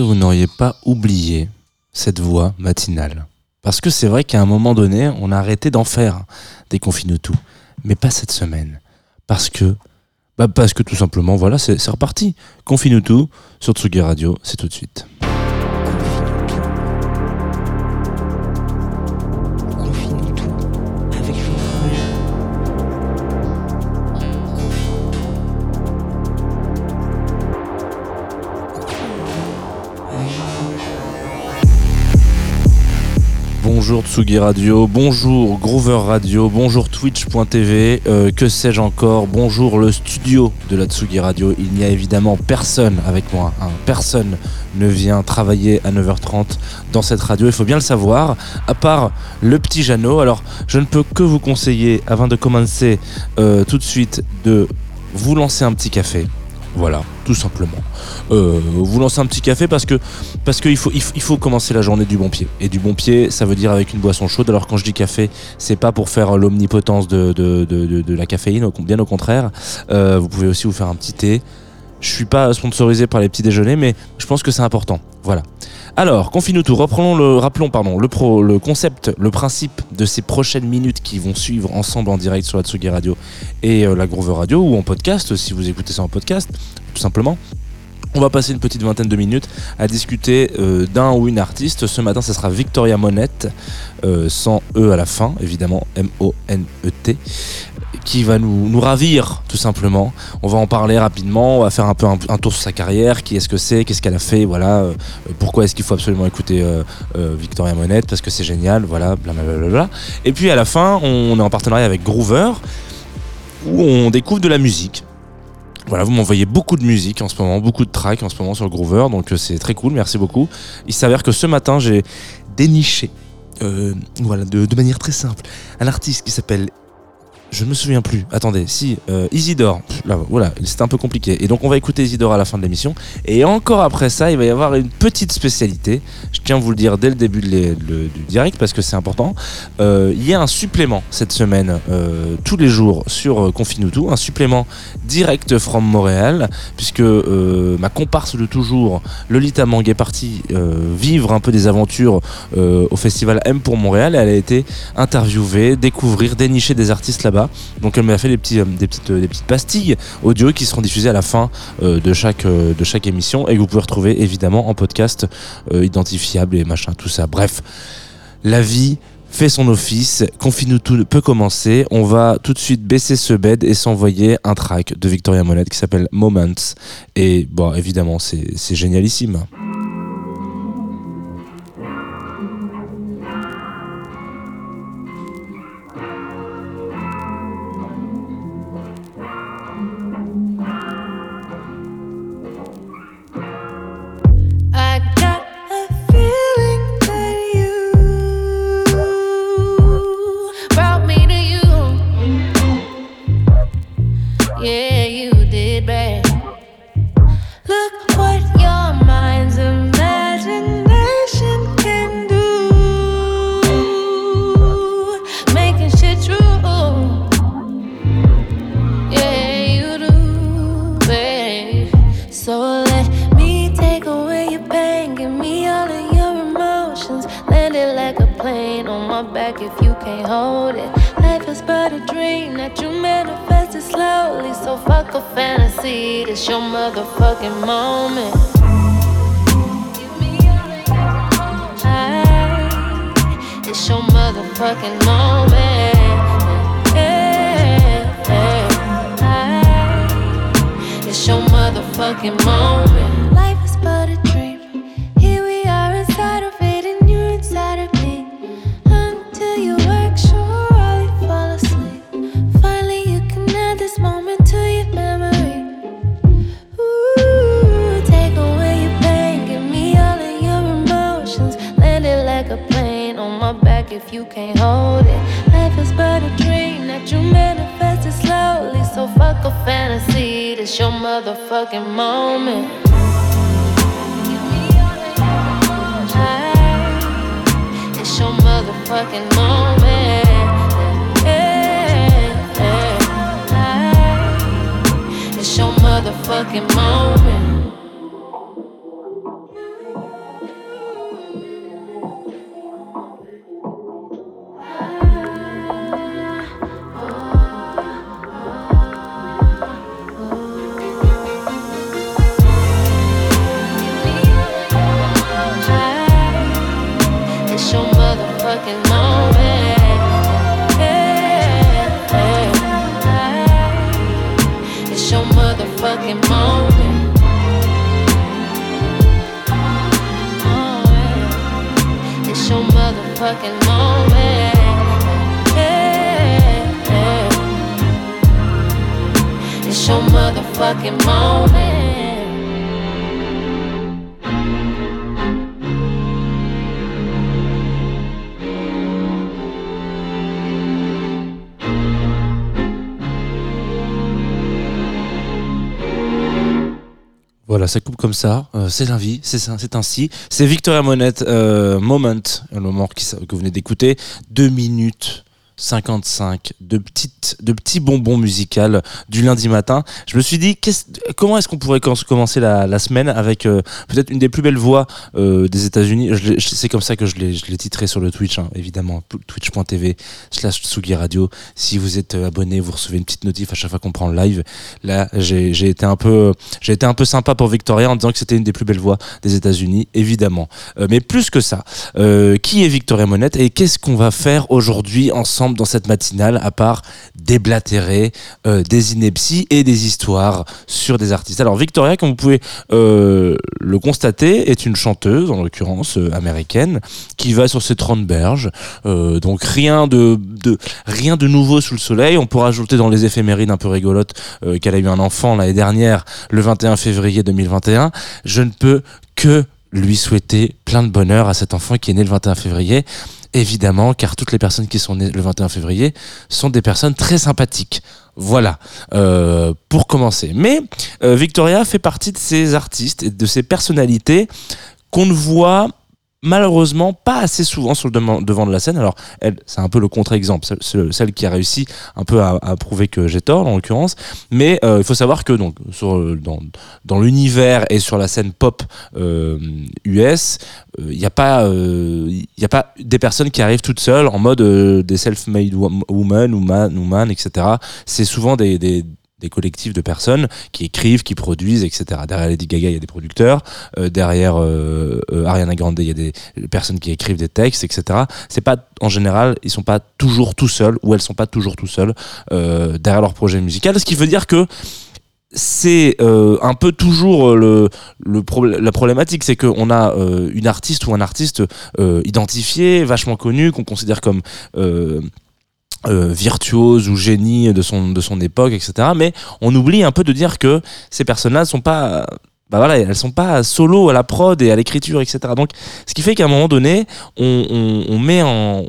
Vous n'auriez pas oublié cette voix matinale Parce que c'est vrai qu'à un moment donné, on a arrêté d'en faire des confine tout, mais pas cette semaine. Parce que, bah parce que tout simplement, voilà, c'est c'est reparti. Confine tout sur Tsugi Radio, c'est tout de suite. Bonjour Tsugi Radio, bonjour Groover Radio, bonjour Twitch.tv, euh, que sais-je encore, bonjour le studio de la Tsugi Radio. Il n'y a évidemment personne avec moi, hein. personne ne vient travailler à 9h30 dans cette radio, il faut bien le savoir, à part le petit Jeannot. Alors je ne peux que vous conseiller, avant de commencer euh, tout de suite, de vous lancer un petit café. Voilà, tout simplement. Euh, vous lancer un petit café parce que parce qu'il faut, il faut commencer la journée du bon pied. Et du bon pied, ça veut dire avec une boisson chaude. Alors quand je dis café, c'est pas pour faire l'omnipotence de, de, de, la caféine, bien au contraire. Euh, vous pouvez aussi vous faire un petit thé. Je suis pas sponsorisé par les petits déjeuners, mais je pense que c'est important. Voilà. Alors, confine tout. Reprenons rappelons pardon, le, pro, concept, le principe de ces prochaines minutes qui vont suivre ensemble en direct sur la Radio et euh, la Groove Radio ou en podcast si vous écoutez ça en podcast, tout simplement. On va passer une petite vingtaine de minutes à discuter euh, d'un ou une artiste. Ce matin, ça sera Victoria Monette, euh, sans E à la fin, évidemment, M-O-N-E-T, qui va nous, ravir, tout simplement. On va en parler rapidement, on va faire un peu un, tour sur sa carrière, qui est-ce que c'est, qu'est-ce qu'elle a fait, voilà, euh, pourquoi est-ce qu'il faut absolument écouter euh, euh, Victoria Monette, parce que c'est génial, voilà, blablabla. Et puis à la fin, on est en partenariat avec Groover, où on découvre de la musique. Voilà, vous m'envoyez beaucoup de musique en ce moment, beaucoup de tracks en ce moment sur Groover, donc euh, c'est très cool, merci beaucoup. Il s'avère que ce matin, j'ai déniché, euh, voilà, de manière très simple, un artiste qui s'appelle, je me souviens plus, attendez, si, euh, Isidore, là, voilà, c'était un peu compliqué. Et donc on va écouter Isidore à la fin de l'émission. Et encore après ça, il va y avoir une petite spécialité, je tiens à vous le dire dès le début du direct parce que c'est important. Euh, il y a un supplément cette semaine, euh, tous les jours sur euh, Confinutu, un supplément direct from Montréal, puisque ma comparse de toujours, Lolita Mang, est partie vivre un peu des aventures au festival M pour Montréal. Elle a été interviewée, découvrir, dénicher des artistes là-bas. Donc elle m'a fait euh, euh, des petites pastilles audio qui seront diffusées à la fin euh, de, chaque, émission et que vous pouvez retrouver évidemment en podcast identifiable et machin, tout ça. Bref, la vie fait son office, Confine tout peut commencer. On va tout de suite baisser ce bed et s'envoyer un track de Victoria Monette qui s'appelle Moments. Et bon, évidemment, c'est génialissime. Fantasy, this your motherfucking moment. Give me all of your emotions. It's your motherfucking moment. Yeah, yeah. It's your motherfucking moment. Life Voilà, ça coupe comme ça. Euh, c'est la c'est ainsi. C'est Victoria Monette, euh, Moment, le moment que vous venez d'écouter. Deux minutes 55 de petites de petits bonbons musicaux du lundi matin. Je me suis dit comment est-ce qu'on pourrait commencer la, semaine avec euh, peut-être une des plus belles voix euh, des États-Unis? C'est comme ça que je l'ai titré sur le Twitch, hein, évidemment, twitch.tv slash Tsugi Radio. Si vous êtes euh, abonné, vous recevez une petite notif à chaque fois qu'on prend le live. Là, j'ai été un peu été un peu sympa pour Victoria en disant que c'était une des plus belles voix des États-Unis, évidemment. mais plus que ça, qui est Victoria Monette et qu'est-ce qu'on va faire aujourd'hui ensemble dans cette matinale à part déblatérer euh, des inepties et des histoires sur des artistes. Alors Victoria, comme vous pouvez euh, le constater, est une chanteuse, en l'occurrence euh, américaine, qui va sur ses 30 berges. donc rien de, rien de nouveau sous le soleil. On pourra ajouter dans les éphémérides un peu rigolotes qu'elle a eu un enfant l'année dernière, le 21 février 2021. Je ne peux que lui souhaiter plein de bonheur à cet enfant qui est né le 21 février évidemment, car toutes les personnes qui sont nées le 21 février sont des personnes très sympathiques. Voilà, euh, pour commencer. Mais euh, Victoria fait partie de ces artistes et de ces personnalités qu'on ne voit malheureusement pas assez souvent sur le devant de la scène. Alors, elle, c'est un peu le contre-exemple, celle, qui a réussi un peu à, prouver que j'ai tort, en l'occurrence. Mais euh, il faut savoir que donc sur, dans, l'univers et sur la scène pop US, euh, il n'y a pas il a pas des personnes qui arrivent toutes seules en mode des self-made women ou man, etc. C'est souvent des collectifs de personnes qui écrivent, qui produisent, etc. Derrière Lady Gaga, il y a des producteurs. Euh, derrière euh, euh, Ariana Grande, il y a des personnes qui écrivent des textes, etc. C'est pas en général, ils sont pas toujours tout seuls ou elles sont pas toujours tout seuls derrière leur projet musical. Ce qui veut dire que c'est un peu toujours le, le la problématique, c'est qu'on a une artiste ou un artiste identifié, vachement connu, qu'on considère comme euh, virtuose ou génie de son époque etc mais on oublie un peu de dire que ces personnes là sont pas bah voilà, elles sont pas solo à la prod et à l'écriture, etc. Donc, ce qui fait qu'à un moment donné, on, on, on met en,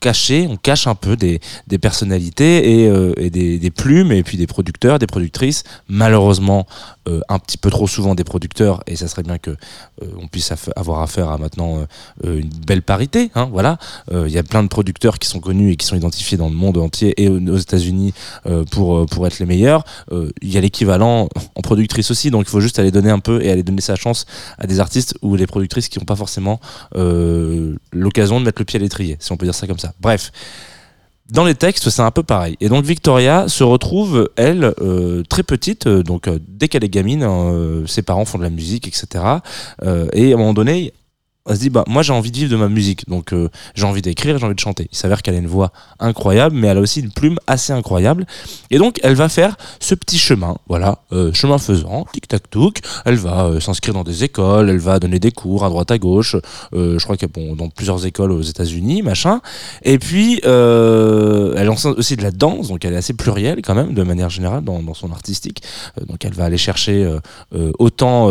caché, on cache un peu des, personnalités et, euh, des, plumes et puis des producteurs, des productrices. Malheureusement, euh, un petit peu trop souvent des producteurs et ça serait bien que euh, on puisse avoir affaire à maintenant une belle parité. Hein, voilà, il y a plein de producteurs qui sont connus et qui sont identifiés dans le monde entier et aux États-Unis pour pour être les meilleurs. Il y a l'équivalent en productrice aussi, donc il faut juste aller donner un peu et aller donner sa chance à des artistes ou les productrices qui n'ont pas forcément l'occasion de mettre le pied à l'étrier, si on peut dire ça comme ça. Bref. Dans les textes, c'est un peu pareil. Et donc Victoria se retrouve, elle, euh, très petite, euh, donc euh, dès qu'elle est gamine, ses parents font de la musique, etc. et à un moment donné, elle se dit bah moi j'ai envie de vivre de ma musique. Donc euh, j'ai envie d'écrire j'ai envie de chanter. Il s'avère qu'elle a une voix incroyable mais elle a aussi une plume assez incroyable. Et donc elle va faire ce petit chemin. Voilà euh, chemin faisant tic tac touc elle va euh, s'inscrire dans des écoles. Elle va donner des cours à droite à gauche. Je crois qu'elle bon dans plusieurs écoles aux États-Unis machin. Et puis elle enseigne aussi de la danse. Donc elle est assez plurielle quand même de manière générale dans, dans son artistique. Donc elle va aller chercher autant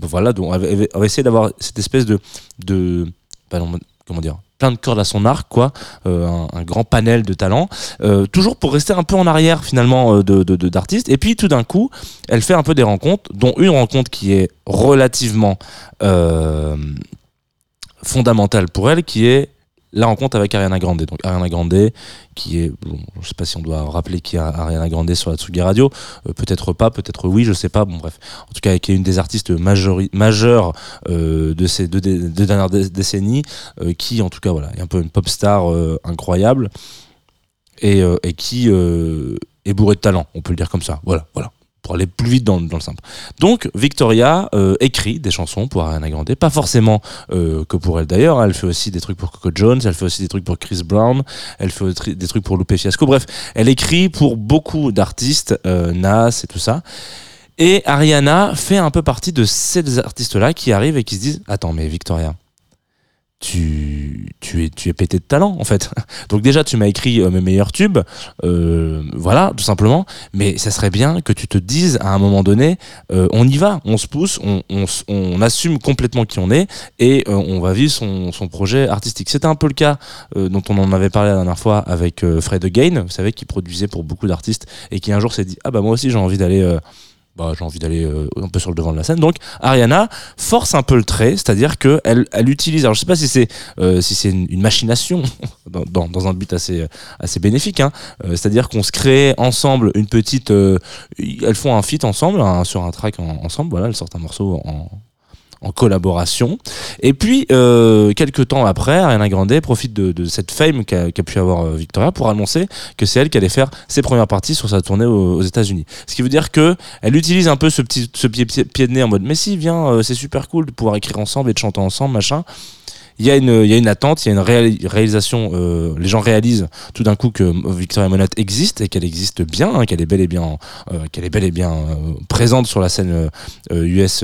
voilà. Donc elle va essayer d'avoir cette espèce de de comment dire plein de cordes à son arc quoi euh, un, grand panel de talents euh, toujours pour rester un peu en arrière finalement euh, de d'artistes. Et puis tout d'un coup elle fait un peu des rencontres dont une rencontre qui est relativement fondamentale pour elle qui est la rencontre avec Ariana Grande. Donc Ariana Grande, qui est, bon, je sais pas si on doit rappeler qui est Ariana Grande sur la Tsugi Radio, euh, peut-être pas, peut-être oui, je sais pas. Bon bref, en tout cas qui est une des artistes majeures euh, de ces deux, dernières décennies, euh, qui en tout cas voilà, est un peu une pop star incroyable et, et qui est bourré de talent, on peut le dire comme ça. Voilà, voilà pour aller plus vite dans, le simple. Donc Victoria euh, écrit des chansons pour Ariana Grande, pas forcément euh, que pour elle d'ailleurs, elle fait aussi des trucs pour Coco Jones, elle fait aussi des trucs pour Chris Brown, elle fait des trucs pour Lupe Fiasco, bref, elle écrit pour beaucoup d'artistes, euh, Nas et tout ça. Et Ariana fait un peu partie de ces artistes-là qui arrivent et qui se disent Attends, mais Victoria, tu, tu, es, tu es pété de talent en fait. Donc déjà tu m'as écrit euh, mes meilleurs tubes, euh, voilà tout simplement, mais ça serait bien que tu te dises à un moment donné, euh, on y va, on se pousse, on, on, assume complètement qui on est et on va vivre son, son projet artistique. C'était un peu le cas dont on en avait parlé la dernière fois avec Fred Again, vous savez, qui produisait pour beaucoup d'artistes et qui un jour s'est dit, ah bah moi aussi j'ai envie d'aller... bah, j'ai envie d'aller euh, un peu sur le devant de la scène. Donc Ariana force un peu le trait, c'est-à-dire que elle, utilise. Alors je sais pas si c'est euh, si c'est une, une machination dans, dans, dans un but assez assez bénéfique. Hein. Euh, c'est-à-dire qu'on se crée ensemble une petite. euh, elles font un feat ensemble hein, sur un track en- ensemble. Voilà, elles sortent un morceau en en collaboration. Et puis, euh, quelques temps après, Ariana Grande profite de, cette fame qu'a qu'a pu avoir euh, Victoria pour annoncer que c'est elle qui allait faire ses premières parties sur sa tournée aux, aux États-Unis. Ce qui veut dire que elle utilise un peu ce petit ce pied, de nez en mode mais si viens, euh, c'est super cool de pouvoir écrire ensemble et de chanter ensemble, machin. Il y a une y a une attente, il y a une réali- réalisation. les gens réalisent tout d'un coup que Victoria Monette existe et qu'elle existe bien, hein, qu'elle est bel et bien qu'elle est bel et bien présente sur la scène US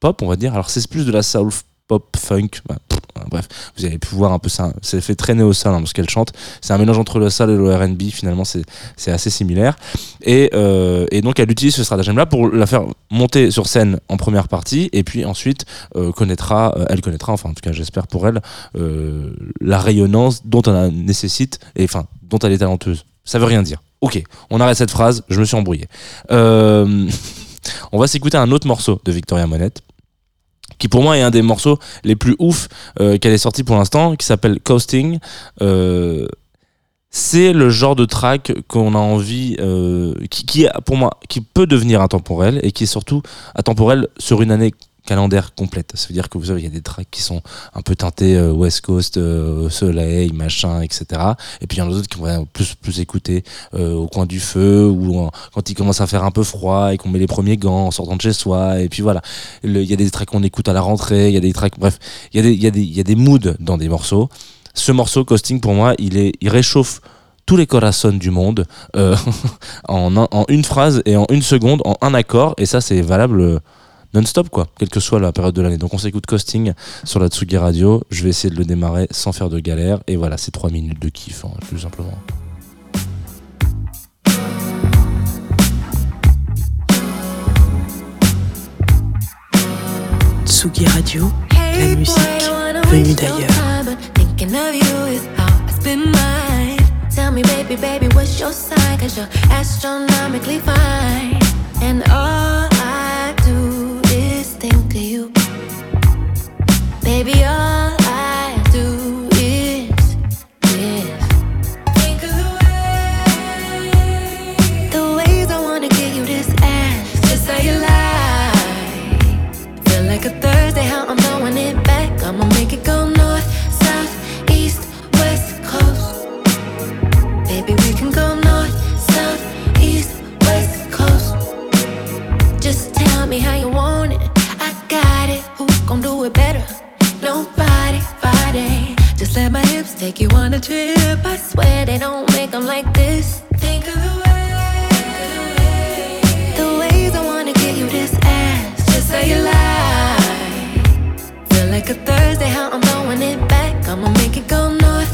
pop, on va dire. Alors c'est plus de la soul pop funk. bah, euh, bref, vous avez pu voir un peu ça. C'est fait très néo-soul hein, parce qu'elle chante. C'est un mélange entre le soul et le R&B. Finalement, c'est assez similaire. Et, euh, et donc elle utilise ce stratagème-là pour la faire monter sur scène en première partie et puis ensuite euh, connaîtra, euh, elle connaîtra, enfin en tout cas j'espère pour elle, la rayonnance dont elle nécessite et enfin dont elle est talenteuse. Ça veut rien dire. Ok, on arrête cette phrase. Je me suis embrouillé. On va s'écouter un autre morceau de Victoria Monette qui pour moi est un des morceaux les plus ouf euh, qu'elle ait sorti pour l'instant, qui s'appelle Coasting. Euh, c'est le genre de track qu'on a envie, euh, qui, qui, pour moi, qui peut devenir intemporel et qui est surtout atemporel sur une année calendaire complète. Ça veut dire que vous savez, y a des tracks qui sont un peu teintés euh, West Coast, euh, soleil, machin, etc. Et puis il y en a d'autres qui vont plus, plus écouter euh, au coin du feu ou quand il commence à faire un peu froid et qu'on met les premiers gants en sortant de chez soi. Et puis voilà, il y a des tracks qu'on écoute à la rentrée, il y a des tracks, bref, il y, a des- y, y a des moods dans des morceaux. Ce morceau, Costing, pour moi, il, est, il réchauffe tous les corazones du monde en, en une phrase et en une seconde, en un accord. Et ça, c'est valable non-stop, quoi, quelle que soit la période de l'année. Donc on s'écoute Costing sur la Tsugi Radio. Je vais essayer de le démarrer sans faire de galère. Et voilà, c'est trois minutes de kiff, hein, tout simplement. Tsugi Radio, la Hey, musique venue d'ailleurs. time, but Thinking of you is how I spend mine. Tell me, baby, baby, what's your sign? Cause you're astronomically fine. And all Hips take you on a trip. I swear they don't make them like this. Think of the way, the ways I wanna give you this ass. Just say you lie. Feel like a Thursday, how I'm throwing it back. I'ma make it go north,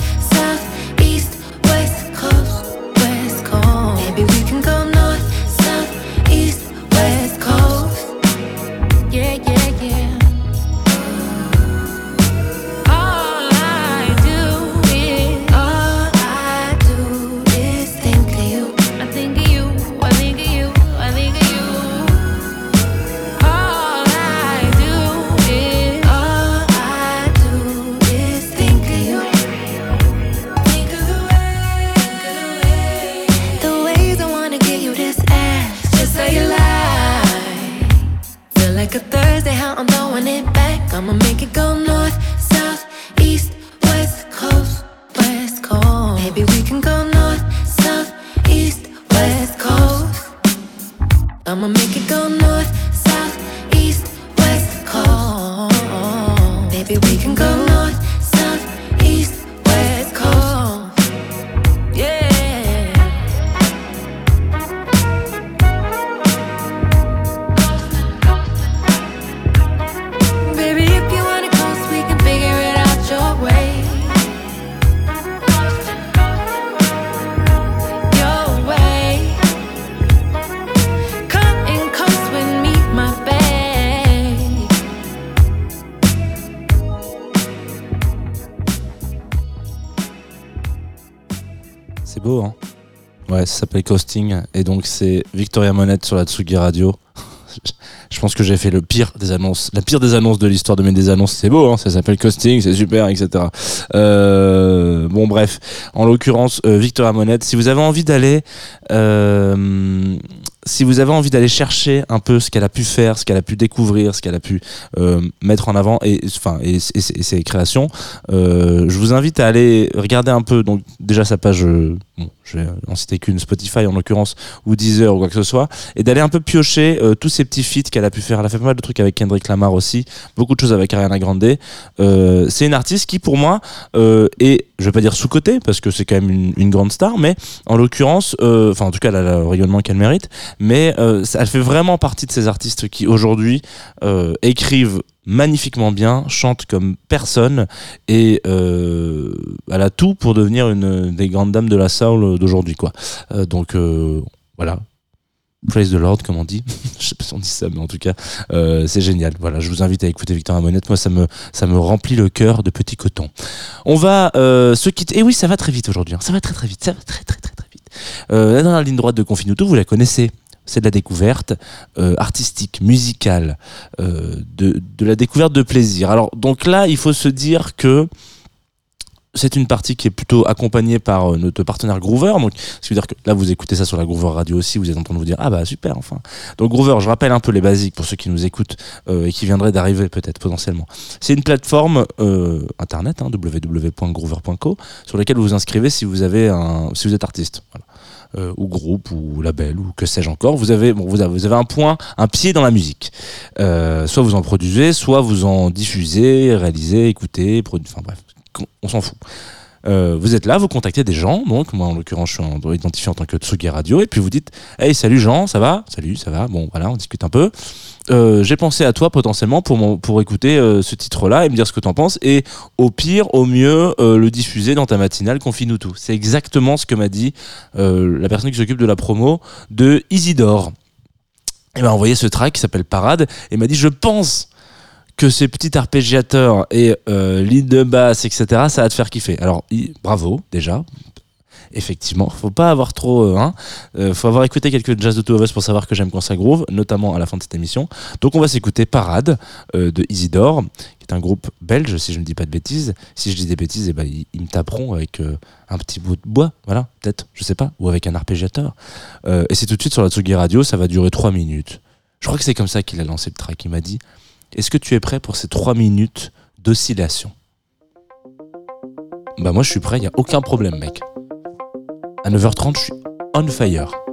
ça s'appelle Coasting. Et donc, c'est Victoria Monette sur la Tsugi Radio. Je pense que j'ai fait le pire des annonces, la pire des annonces de l'histoire de mes des annonces. C'est beau, hein ça s'appelle Coasting, c'est super, etc. Euh, bon, bref. En l'occurrence, euh, Victoria Monette, si vous avez envie d'aller, euh, si vous avez envie d'aller chercher un peu ce qu'elle a pu faire, ce qu'elle a pu découvrir, ce qu'elle a pu euh, mettre en avant et enfin et, ses créations, euh, je vous invite à aller regarder un peu donc déjà sa page euh, bon, je vais en citer qu'une Spotify en l'occurrence ou Deezer ou quoi que ce soit et d'aller un peu piocher euh, tous ces petits feats qu'elle a pu faire. Elle a fait pas mal de trucs avec Kendrick Lamar aussi, beaucoup de choses avec Ariana Grande. Euh, c'est une artiste qui pour moi est, je vais pas dire sous côté parce que c'est quand même une, grande star, mais en l'occurrence, euh, enfin en tout cas elle a le rayonnement qu'elle mérite, mais euh, elle fait vraiment partie de ces artistes qui aujourd'hui euh, écrivent magnifiquement bien, chantent comme personne et elle a tout pour devenir une des grandes dames de la soul d'aujourd'hui quoi. Donc voilà. Praise the Lord, comme on dit. je sais pas si on dit ça, mais en tout cas, euh, c'est génial. Voilà, je vous invite à écouter Victor Amonette. Moi, ça me, ça me remplit le cœur de petit coton. On va euh, se quitter. Et oui, ça va très vite aujourd'hui. hein. Ça va très très vite. Ça va très très très très vite. Euh, la ligne droite de Confinuto, vous la connaissez. C'est de la découverte euh, artistique, musicale, de, de la découverte de plaisir. Alors, donc là, il faut se dire que c'est une partie qui est plutôt accompagnée par euh, notre partenaire Groover. Donc, qui veut dire que là, vous écoutez ça sur la Groover Radio aussi, vous êtes en train de vous dire, ah bah super, enfin. Donc Groover, je rappelle un peu les basiques pour ceux qui nous écoutent euh, et qui viendraient d'arriver peut-être potentiellement. C'est une plateforme euh, internet, hein, www.groover.co, sur laquelle vous vous inscrivez si vous avez un, si vous êtes artiste. Ou groupe ou label ou que sais-je encore vous avez vous avez, un point un pied dans la musique soit vous en produisez soit vous en diffusez réalisez écoutez enfin bref on s'en fout Euh, vous êtes là, vous contactez des gens, donc moi en l'occurrence je suis en- identifié en tant que Tsugi Radio, et puis vous dites Hey salut Jean, ça va? Salut, ça va Bon voilà, on discute un peu. Euh, J'ai pensé à toi potentiellement pour, pour écouter euh, ce titre-là et me dire ce que t'en penses, et au pire, au mieux, le diffuser dans ta matinale Confine-nous tout. C'est exactement ce que m'a dit la personne qui s'occupe de la promo de Isidore. Il m'a envoyé ce track qui s'appelle Parade et m'a dit Je pense que ces petits arpégiateurs et euh, lead de basse, etc., ça va te faire kiffer. Alors, bravo, déjà. Effectivement, faut pas avoir trop, euh, hein, euh, faut avoir écouté quelques jazz de Two of Us pour savoir que j'aime quand ça groove, notamment à la fin de cette émission. Donc on va s'écouter Parade euh, de Isidore, qui est un groupe belge, si je ne dis pas de bêtises. Si je dis des bêtises, eh ben, ils, me taperont avec un petit bout de bois, voilà, peut-être, je sais pas, ou avec un arpégiateur. Et c'est tout de suite sur la Tsugi Radio, ça va durer 3 minutes. Je crois que c'est comme ça qu'il a lancé le track. Il m'a dit Est-ce que tu es prêt pour ces 3 minutes d'oscillation Bah, moi, je suis prêt, il n'y a aucun problème, mec. À 9h30, je suis on fire.